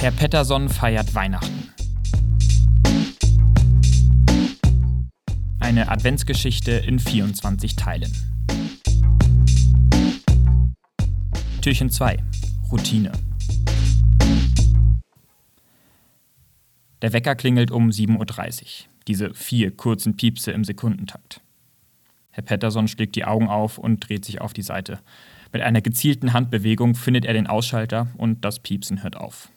Herr Pettersson feiert Weihnachten. Eine Adventsgeschichte in 24 Teilen. Türchen 2. Routine. Der Wecker klingelt um 7.30 Uhr. Diese vier kurzen Piepse im Sekundentakt. Herr Pettersson schlägt die Augen auf und dreht sich auf die Seite. Mit einer gezielten Handbewegung findet er den Ausschalter und das Piepsen hört auf.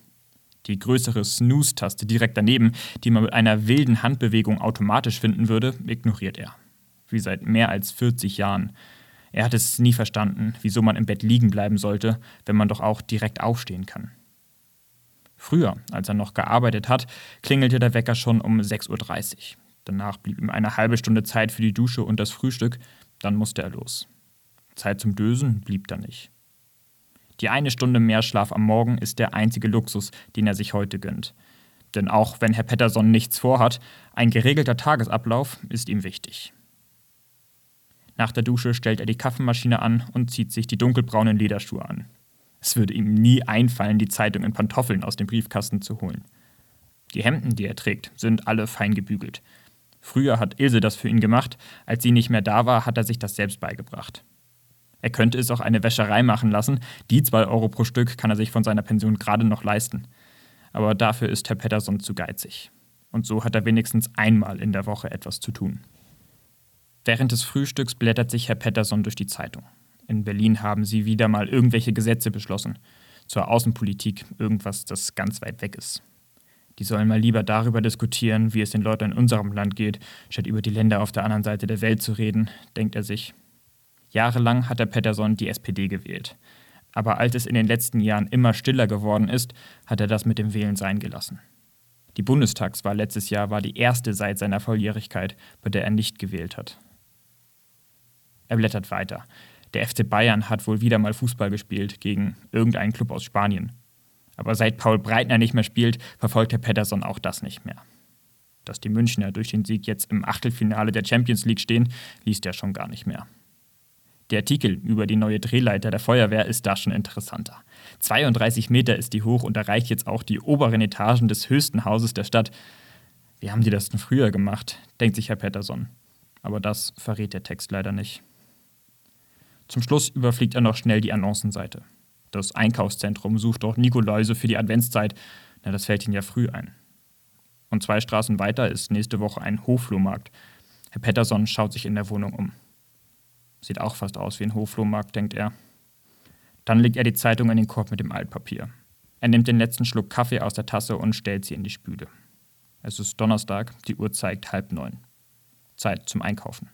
Die größere Snooze-Taste direkt daneben, die man mit einer wilden Handbewegung automatisch finden würde, ignoriert er. Wie seit mehr als 40 Jahren. Er hat es nie verstanden, wieso man im Bett liegen bleiben sollte, wenn man doch auch direkt aufstehen kann. Früher, als er noch gearbeitet hat, klingelte der Wecker schon um 6.30 Uhr. Danach blieb ihm eine halbe Stunde Zeit für die Dusche und das Frühstück, dann musste er los. Zeit zum Dösen blieb da nicht. Die eine Stunde mehr Schlaf am Morgen ist der einzige Luxus, den er sich heute gönnt. Denn auch wenn Herr Pettersson nichts vorhat, ein geregelter Tagesablauf ist ihm wichtig. Nach der Dusche stellt er die Kaffeemaschine an und zieht sich die dunkelbraunen Lederschuhe an. Es würde ihm nie einfallen, die Zeitung in Pantoffeln aus dem Briefkasten zu holen. Die Hemden, die er trägt, sind alle fein gebügelt. Früher hat Ilse das für ihn gemacht, als sie nicht mehr da war, hat er sich das selbst beigebracht. Er könnte es auch eine Wäscherei machen lassen, die zwei Euro pro Stück kann er sich von seiner Pension gerade noch leisten. Aber dafür ist Herr Pettersson zu geizig. Und so hat er wenigstens einmal in der Woche etwas zu tun. Während des Frühstücks blättert sich Herr Pettersson durch die Zeitung. In Berlin haben sie wieder mal irgendwelche Gesetze beschlossen. Zur Außenpolitik irgendwas, das ganz weit weg ist. Die sollen mal lieber darüber diskutieren, wie es den Leuten in unserem Land geht, statt über die Länder auf der anderen Seite der Welt zu reden, denkt er sich. Jahrelang hat der Pettersson die SPD gewählt. Aber als es in den letzten Jahren immer stiller geworden ist, hat er das mit dem Wählen sein gelassen. Die Bundestagswahl letztes Jahr war die erste seit seiner Volljährigkeit, bei der er nicht gewählt hat. Er blättert weiter. Der FC Bayern hat wohl wieder mal Fußball gespielt gegen irgendeinen Club aus Spanien. Aber seit Paul Breitner nicht mehr spielt, verfolgt Herr Pettersson auch das nicht mehr. Dass die Münchner durch den Sieg jetzt im Achtelfinale der Champions League stehen, liest er schon gar nicht mehr. Der Artikel über die neue Drehleiter der Feuerwehr ist da schon interessanter. 32 Meter ist die hoch und erreicht jetzt auch die oberen Etagen des höchsten Hauses der Stadt. Wie haben die das denn früher gemacht? denkt sich Herr Pettersson. Aber das verrät der Text leider nicht. Zum Schluss überfliegt er noch schnell die Annoncenseite. Das Einkaufszentrum sucht dort Nikoläuse für die Adventszeit. Na, das fällt Ihnen ja früh ein. Und zwei Straßen weiter ist nächste Woche ein Hofflohmarkt. Herr Pettersson schaut sich in der Wohnung um. Sieht auch fast aus wie ein Hofflohmarkt, denkt er. Dann legt er die Zeitung in den Korb mit dem Altpapier. Er nimmt den letzten Schluck Kaffee aus der Tasse und stellt sie in die Spüle. Es ist Donnerstag, die Uhr zeigt halb neun. Zeit zum Einkaufen.